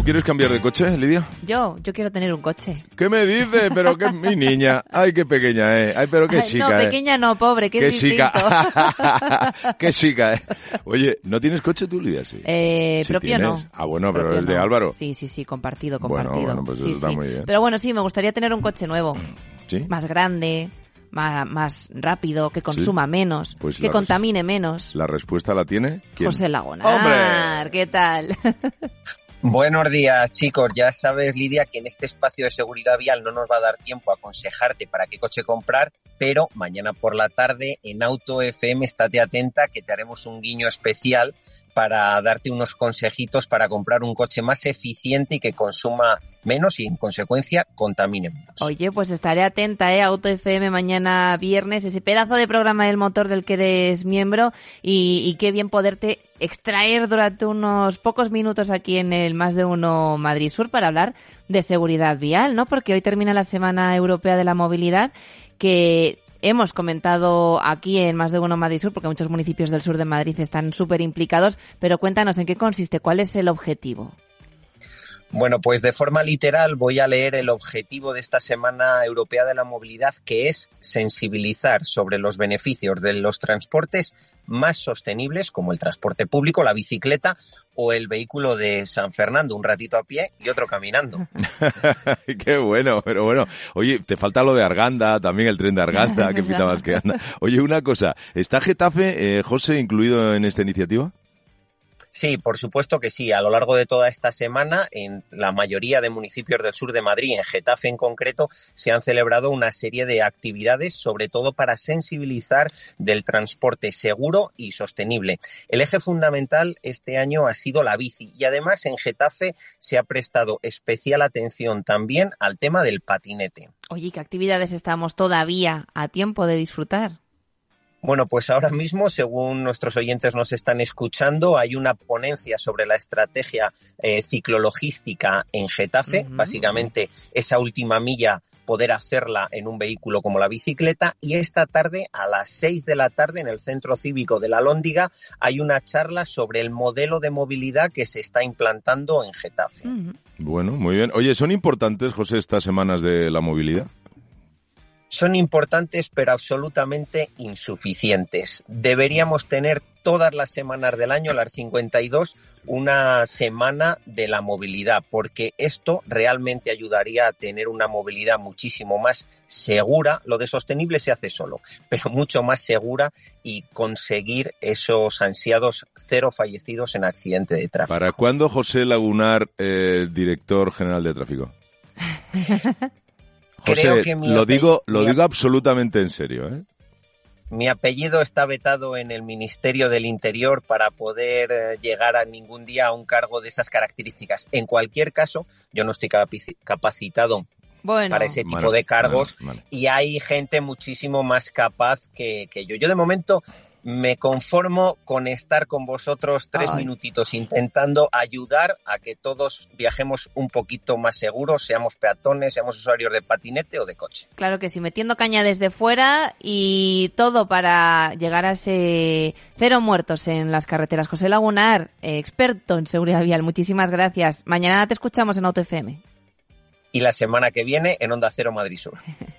¿Tú quieres cambiar de coche, Lidia? Yo, yo quiero tener un coche. ¿Qué me dices? Pero que mi niña. Ay, qué pequeña es. Ay, pero qué chica no, es. pequeña no, pobre, Qué distinto. chica. qué chica, eh. Oye, ¿no tienes coche tú, Lidia? Sí. Eh, Sí propio tienes. no. Ah, bueno, pero el de no. Álvaro. Sí, sí, sí, compartido, Bueno, compartido. bueno, pues eso Sí, está sí. muy bien. Pero bueno, sí, me gustaría tener un coche nuevo, ¿Sí? más grande, más, más rápido, que consuma menos, Pues que contamine menos. ¿La respuesta la tiene? ¿Quién? José Lagunar, ¡Hombre! ¿qué tal? Buenos días, chicos. Ya sabes, Lidia, que en este espacio de seguridad vial no nos va a dar tiempo a aconsejarte para qué coche comprar, pero mañana por la tarde en Auto FM estate atenta que te haremos un guiño especial para darte unos consejitos para comprar un coche más eficiente y que consuma menos y en consecuencia contamine menos. Oye, pues estaré atenta, ¿eh? Auto FM mañana viernes, ese pedazo de programa del motor del que eres miembro y, y qué bien poderte extraer durante unos pocos minutos aquí en el Más de Uno Madrid Sur para hablar de seguridad vial, ¿no? Porque hoy termina la Semana Europea de la Movilidad que hemos comentado aquí en Más de Uno Madrid Sur porque muchos municipios del sur de Madrid están súper implicados, pero cuéntanos en qué consiste, cuál es el objetivo. Bueno, pues de forma literal voy a leer el objetivo de esta Semana Europea de la Movilidad, que es sensibilizar sobre los beneficios de los transportes más sostenibles, como el transporte público, la bicicleta o el vehículo de San Fernando, un ratito a pie y otro caminando. Qué bueno, pero bueno. Oye, te falta lo de Arganda, también el tren de Arganda, que pita más que anda. Oye, una cosa, ¿está Getafe, eh, José, incluido en esta iniciativa? Sí, por supuesto que sí. A lo largo de toda esta semana, en la mayoría de municipios del sur de Madrid, en Getafe en concreto, se han celebrado una serie de actividades, sobre todo para sensibilizar del transporte seguro y sostenible. El eje fundamental este año ha sido la bici y además en Getafe se ha prestado especial atención también al tema del patinete. Oye, ¿qué actividades estamos todavía a tiempo de disfrutar? Bueno, pues ahora mismo, según nuestros oyentes nos están escuchando, hay una ponencia sobre la estrategia eh, ciclologística en Getafe, básicamente esa última milla poder hacerla en un vehículo como la bicicleta y esta tarde a las seis de la tarde en el Centro Cívico de la Lóndiga hay una charla sobre el modelo de movilidad que se está implantando en Getafe. Bueno, muy bien. Oye, ¿son importantes, José, estas semanas de la movilidad? Son importantes pero absolutamente insuficientes. Deberíamos tener todas las semanas del año, las 52, una semana de la movilidad, porque esto realmente ayudaría a tener una movilidad muchísimo más segura. Lo de sostenible se hace solo, pero mucho más segura y conseguir esos ansiados cero fallecidos en accidente de tráfico. ¿Para cuándo José Lagunar, eh, director general de tráfico? Creo José, que mi lo digo, lo mi digo absolutamente en serio, ¿eh? Mi apellido está vetado en el Ministerio del Interior para poder eh, llegar a ningún día a un cargo de esas características. En cualquier caso, yo no estoy capaci- capacitado Bueno, para ese tipo Vale, de cargos vale, vale. y hay gente muchísimo más capaz que, que yo. Yo de momento me conformo con estar con vosotros tres Ay. minutitos intentando ayudar a que todos viajemos un poquito más seguros, seamos peatones, seamos usuarios de patinete o de coche. claro que sí, metiendo caña desde fuera y todo para llegar a ese cero muertos en las carreteras. José Lagunar, experto en seguridad vial, muchísimas gracias. Mañana te escuchamos en AutoFM. Y la semana que viene en Onda Cero Madrid Sur.